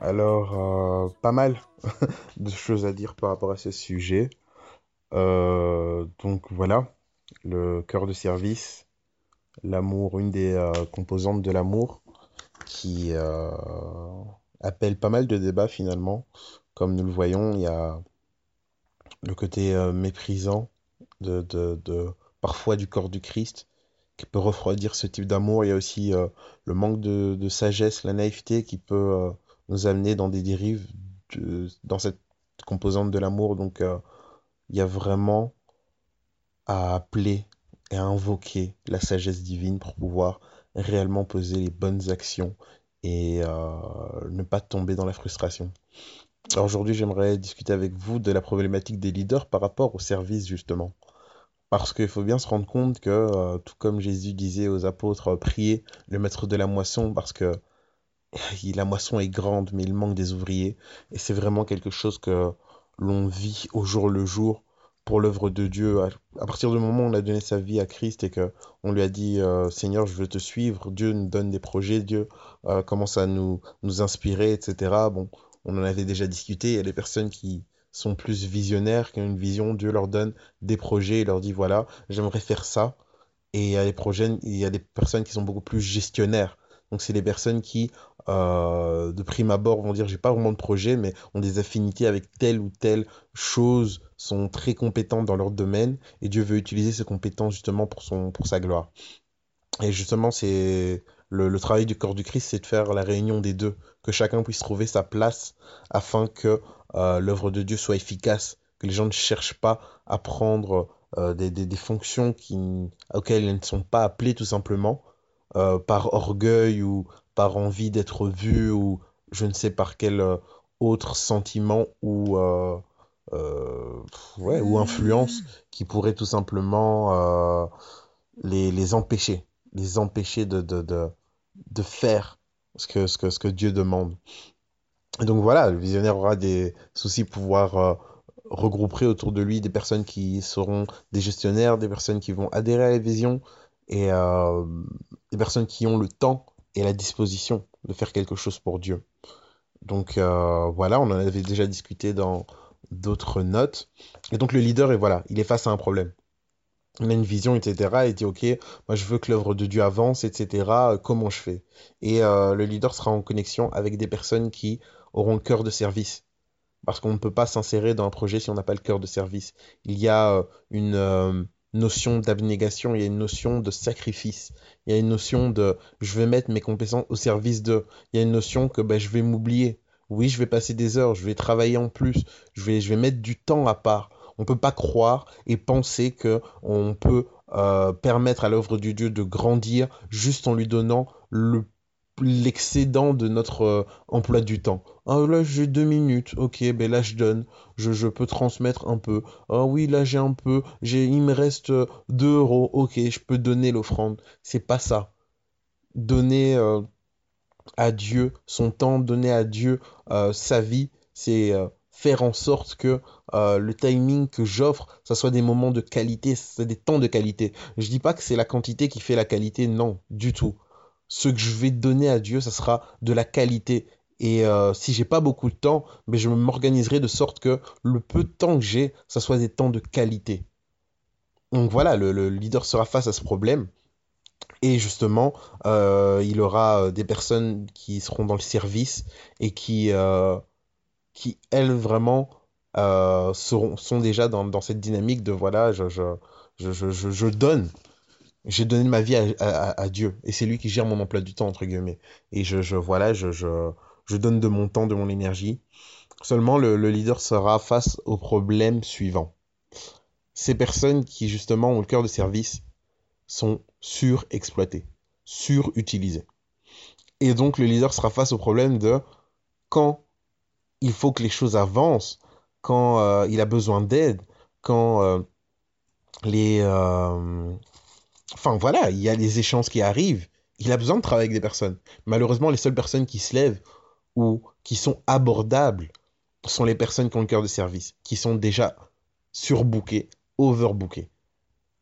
Alors, euh, pas mal de choses à dire par rapport à ce sujet. Euh, donc voilà, le cœur de service, l'amour, une des euh, composantes de l'amour qui appelle pas mal de débats finalement. Comme nous le voyons, il y a le côté méprisant de, parfois du corps du Christ qui peut refroidir ce type d'amour. Il y a aussi le manque de, sagesse, la naïveté qui peut nous amener dans des dérives dans cette composante de l'amour. Donc euh, il y a vraiment à appeler et à invoquer la sagesse divine pour pouvoir réellement poser les bonnes actions et euh, ne pas tomber dans la frustration. Alors aujourd'hui, j'aimerais discuter avec vous de la problématique des leaders par rapport au service, justement. Parce qu'il faut bien se rendre compte que, euh, tout comme Jésus disait aux apôtres, priez le maître de la moisson, parce que la moisson est grande, mais il manque des ouvriers. Et c'est vraiment quelque chose que l'on vit au jour le jour pour l'œuvre de Dieu. À, partir du moment où on a donné sa vie à Christ et que on lui a dit, euh, Seigneur, je veux te suivre, Dieu nous donne des projets, Dieu euh, commence à nous, nous inspirer, etc. Bon, on en avait déjà discuté. Il y a des personnes qui sont plus visionnaires, qui ont une vision. Dieu leur donne des projets et leur dit, voilà, j'aimerais faire ça. Et il y a des projets, il y a des personnes qui sont beaucoup plus gestionnaires. Donc, c'est les personnes qui, euh, de prime abord, vont dire, j'ai pas vraiment de projet, mais ont des affinités avec telle ou telle chose, sont très compétentes dans leur domaine, et Dieu veut utiliser ces compétences justement pour son, pour sa gloire. Et justement, c'est le, le travail du corps du Christ, c'est de faire la réunion des deux, que chacun puisse trouver sa place afin que euh, l'œuvre de Dieu soit efficace, que les gens ne cherchent pas à prendre euh, des, des, des fonctions qui, auxquelles ils ne sont pas appelés tout simplement, par orgueil ou par envie d'être vus ou je ne sais par quel euh, autre sentiment ou, euh, euh, ou influence qui pourrait tout simplement les, les empêcher, les empêcher de, de, de, faire ce que, ce que, ce que Dieu demande. Et donc voilà, le visionnaire aura des soucis pouvoir regrouper autour de lui des personnes qui seront des gestionnaires, des personnes qui vont adhérer à la vision et des personnes qui ont le temps et la disposition de faire quelque chose pour Dieu. Donc euh, voilà, on en avait déjà discuté dans d'autres notes. Et donc le leader, est voilà, il est face à un problème. Il a une vision, etc. Et il dit, OK, moi je veux que l'œuvre de Dieu avance, etc. Euh, Comment je fais? Et euh, le leader sera en connexion avec des personnes qui auront le cœur de service. Parce qu'on ne peut pas s'insérer dans un projet si on n'a pas le cœur de service. Il y a une notion d'abnégation, il y a une notion de sacrifice, il y a une notion de je vais mettre mes compétences au service de. Il y a une notion que ben, je vais m'oublier. Oui, je vais passer des heures, je vais travailler en plus, je vais, je vais mettre du temps à part. On ne peut pas croire et penser que on peut euh, permettre à l'œuvre du Dieu de grandir juste en lui donnant le l'excédent de notre euh, emploi du temps. Ah là j'ai deux minutes, ok, ben là je donne, je, je peux transmettre un peu. Ah oui là j'ai un peu, j'ai il me reste euh, deux euros, ok, je peux donner l'offrande. C'est pas ça. Donner euh, à Dieu son temps, donner à Dieu euh, sa vie, c'est euh, faire en sorte que euh, le timing que j'offre, ça soit des moments de qualité, c'est des temps de qualité. Je dis pas que c'est la quantité qui fait la qualité, non, du tout. Ce que je vais donner à Dieu, ça sera de la qualité. Et euh, si j'ai pas beaucoup de temps, mais je m'organiserai de sorte que le peu de temps que j'ai, ça soit des temps de qualité. Donc voilà, le, le leader sera face à ce problème. Et justement, euh, il aura euh, des personnes qui seront dans le service et qui, euh, qui elles, vraiment, seront, sont déjà dans, dans cette dynamique de voilà, je, je, je- je donne. J'ai donné ma vie à, à- Dieu. Et c'est lui qui gère mon emploi du temps, entre guillemets. Et je, je voilà, je, je, je donne de mon temps, de mon énergie. Seulement, le, le leader sera face au problème suivant. Ces personnes qui, justement, ont le cœur de service sont surexploitées, surutilisées. Et donc, le leader sera face au problème de quand il faut que les choses avancent, quand euh, il a besoin d'aide, quand euh, les... euh, Enfin voilà, il y a les échanges qui arrivent, il a besoin de travailler avec des personnes. Malheureusement, les seules personnes qui se lèvent ou qui sont abordables sont les personnes qui ont le cœur de service, qui sont déjà surbookées, overbookées.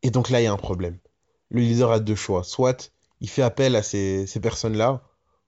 Et donc là, il y a un problème. Le leader a deux choix. Soit il fait appel à ces, ces personnes-là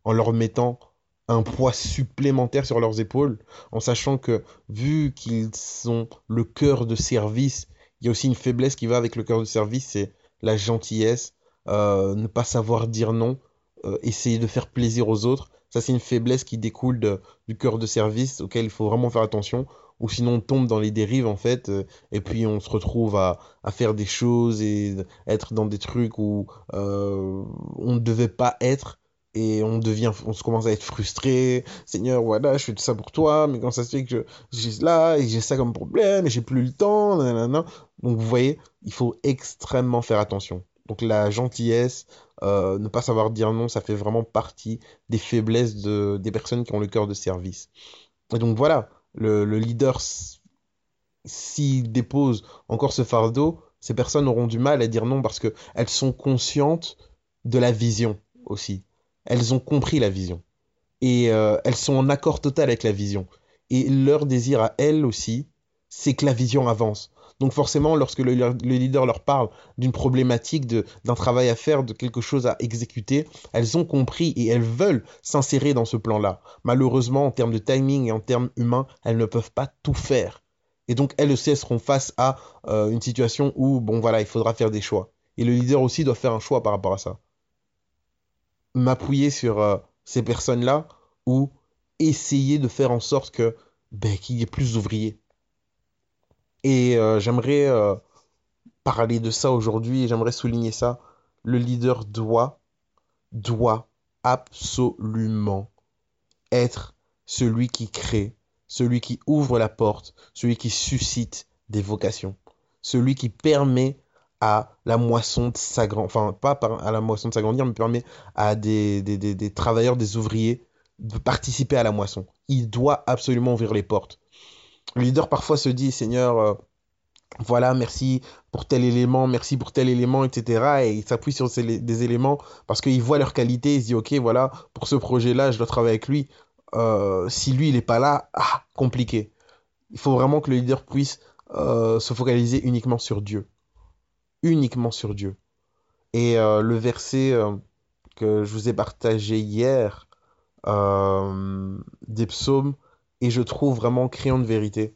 en leur mettant un poids supplémentaire sur leurs épaules, en sachant que vu qu'ils ont le cœur de service, il y a aussi une faiblesse qui va avec le cœur de service, c'est la gentillesse, euh, ne pas savoir dire non, euh, essayer de faire plaisir aux autres. Ça, c'est une faiblesse qui découle du cœur de service auquel il faut vraiment faire attention, ou sinon on tombe dans les dérives en fait, euh, et puis on se retrouve à, à faire des choses et être dans des trucs où on ne devait pas être. Et on devient, on se commence à être frustré. Seigneur, voilà, je fais tout ça pour toi, mais quand ça se fait que j'ai là et j'ai ça comme problème et j'ai plus le temps, nanana. Donc vous voyez, il faut extrêmement faire attention. Donc la gentillesse, euh, ne pas savoir dire non, ça fait vraiment partie des faiblesses de, des personnes qui ont le cœur de service. Et donc voilà, le, le leader, s'il dépose encore ce fardeau, ces personnes auront du mal à dire non parce que elles sont conscientes de la vision aussi. Elles ont compris la vision et euh, elles sont en accord total avec la vision. Et leur désir à elles aussi, c'est que la vision avance. Donc forcément, lorsque le, le leader leur parle d'une problématique, d'un travail à faire, de quelque chose à exécuter, elles ont compris et elles veulent s'insérer dans ce plan-là. Malheureusement, en termes de timing et en termes humains, elles ne peuvent pas tout faire. Et donc elles aussi, seront face à euh, une situation où, bon voilà, il faudra faire des choix. Et le leader aussi doit faire un choix par rapport à ça. M'appuyer sur euh, ces personnes-là ou essayer de faire en sorte que ben, qu'il y ait plus d'ouvriers. Et euh, j'aimerais euh, parler de ça aujourd'hui et j'aimerais souligner ça. Le leader doit, doit absolument être celui qui crée, celui qui ouvre la porte, celui qui suscite des vocations, celui qui permet à la moisson de s'agrandir, enfin pas à la moisson de s'agrandir, mais permet à des, des, des, des travailleurs, des ouvriers de participer à la moisson. Il doit absolument ouvrir les portes. Le leader parfois se dit, Seigneur, euh, voilà, merci pour tel élément, merci pour tel élément, etc. Et il s'appuie sur ces- des éléments parce qu'il voit leur qualité, il se dit, ok, voilà, pour ce projet-là, je dois travailler avec lui. Euh, si lui, il n'est pas là, ah, compliqué. Il faut vraiment que le leader puisse euh, se focaliser uniquement sur Dieu. Uniquement sur Dieu. Et euh, le verset euh, que je vous ai partagé hier euh, des psaumes, et je trouve vraiment criant de vérité.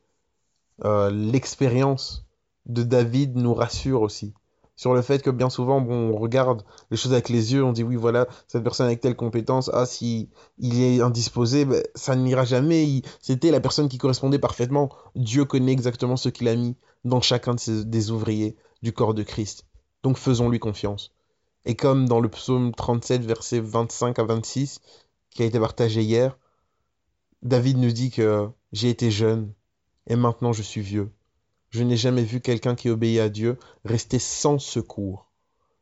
L'expérience de David nous rassure aussi sur le fait que bien souvent, bon, on regarde les choses avec les yeux, on dit oui, voilà, cette personne avec telle compétence, ah, si il est indisposé, ben, ça n'ira jamais. C'était la personne qui correspondait parfaitement. Dieu connaît exactement ce qu'il a mis dans chacun de ses- des ouvriers du corps de Christ. Donc faisons-lui confiance. Et comme dans le psaume 37, versets 25 à 26, qui a été partagé hier, David nous dit que j'ai été jeune et maintenant je suis vieux. Je n'ai jamais vu quelqu'un qui obéit à Dieu rester sans secours.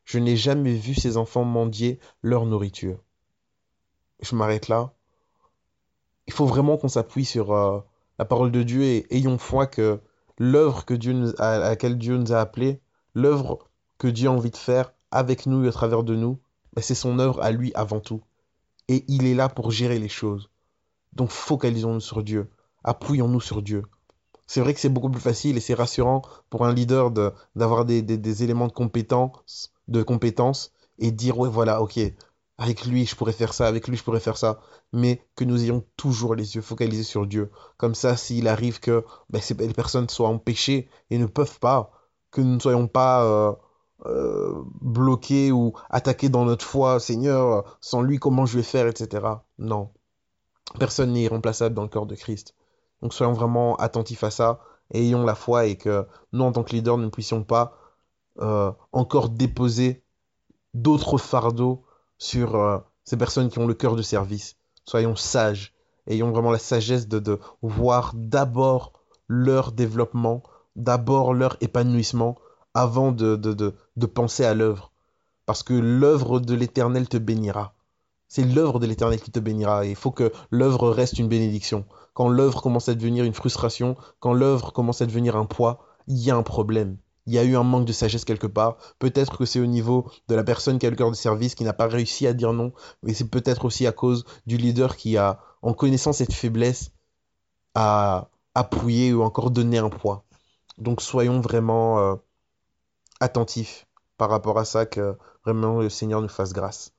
Je n'ai jamais vu ses enfants mendier leur nourriture. Je m'arrête là. Il faut vraiment qu'on s'appuie sur euh, la parole de Dieu et ayons foi que l'œuvre que Dieu à laquelle Dieu nous a appelés, l'œuvre que Dieu a envie de faire avec nous et à travers de nous, ben, c'est son œuvre à lui avant tout. Et il est là pour gérer les choses. Donc focalisons-nous sur Dieu. Appuyons-nous sur Dieu. C'est vrai que c'est beaucoup plus facile et c'est rassurant pour un leader de, d'avoir des, éléments de compétence, de et dire ouais voilà ok avec lui je pourrais faire ça avec lui je pourrais faire ça. Mais que nous ayons toujours les yeux focalisés sur Dieu. Comme ça s'il arrive que ben, ces- les personnes soient empêchées et ne peuvent pas que nous ne soyons pas euh, euh, bloqués ou attaqués dans notre foi Seigneur sans lui comment je vais faire etc non. Personne n'est irremplaçable dans le corps de Christ donc soyons vraiment attentifs à ça et ayons la foi et que nous, en tant que leaders, ne puissions pas euh, encore déposer d'autres fardeaux sur euh, ces personnes qui ont le cœur de service. Soyons sages, ayons vraiment la sagesse de, voir d'abord leur développement, d'abord leur épanouissement, avant de, de penser à l'œuvre. Parce que l'œuvre de l'Éternel te bénira. C'est l'œuvre de l'Éternel qui te bénira. Et il faut que l'œuvre reste une bénédiction. Quand l'œuvre commence à devenir une frustration, quand l'œuvre commence à devenir un poids, il y a un problème. Il y a eu un manque de sagesse quelque part. Peut-être que c'est au niveau de la personne qui a le cœur de service qui n'a pas réussi à dire non, mais c'est peut-être aussi à cause du leader qui a, en connaissant cette faiblesse, a appuyé ou encore donné un poids. Donc soyons vraiment euh, attentifs par rapport à ça, que vraiment le Seigneur nous fasse grâce.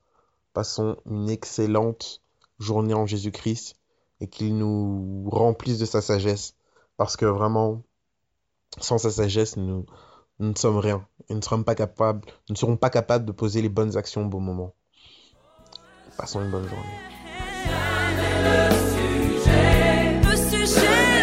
Passons une excellente journée en Jésus-Christ et qu'il nous remplisse de sa sagesse. Parce que vraiment, sans sa sagesse, nous, nous ne sommes rien. Et nous ne serons pas capables, nous ne serons pas capables de poser les bonnes actions au bon moment. Passons une bonne journée. Le sujet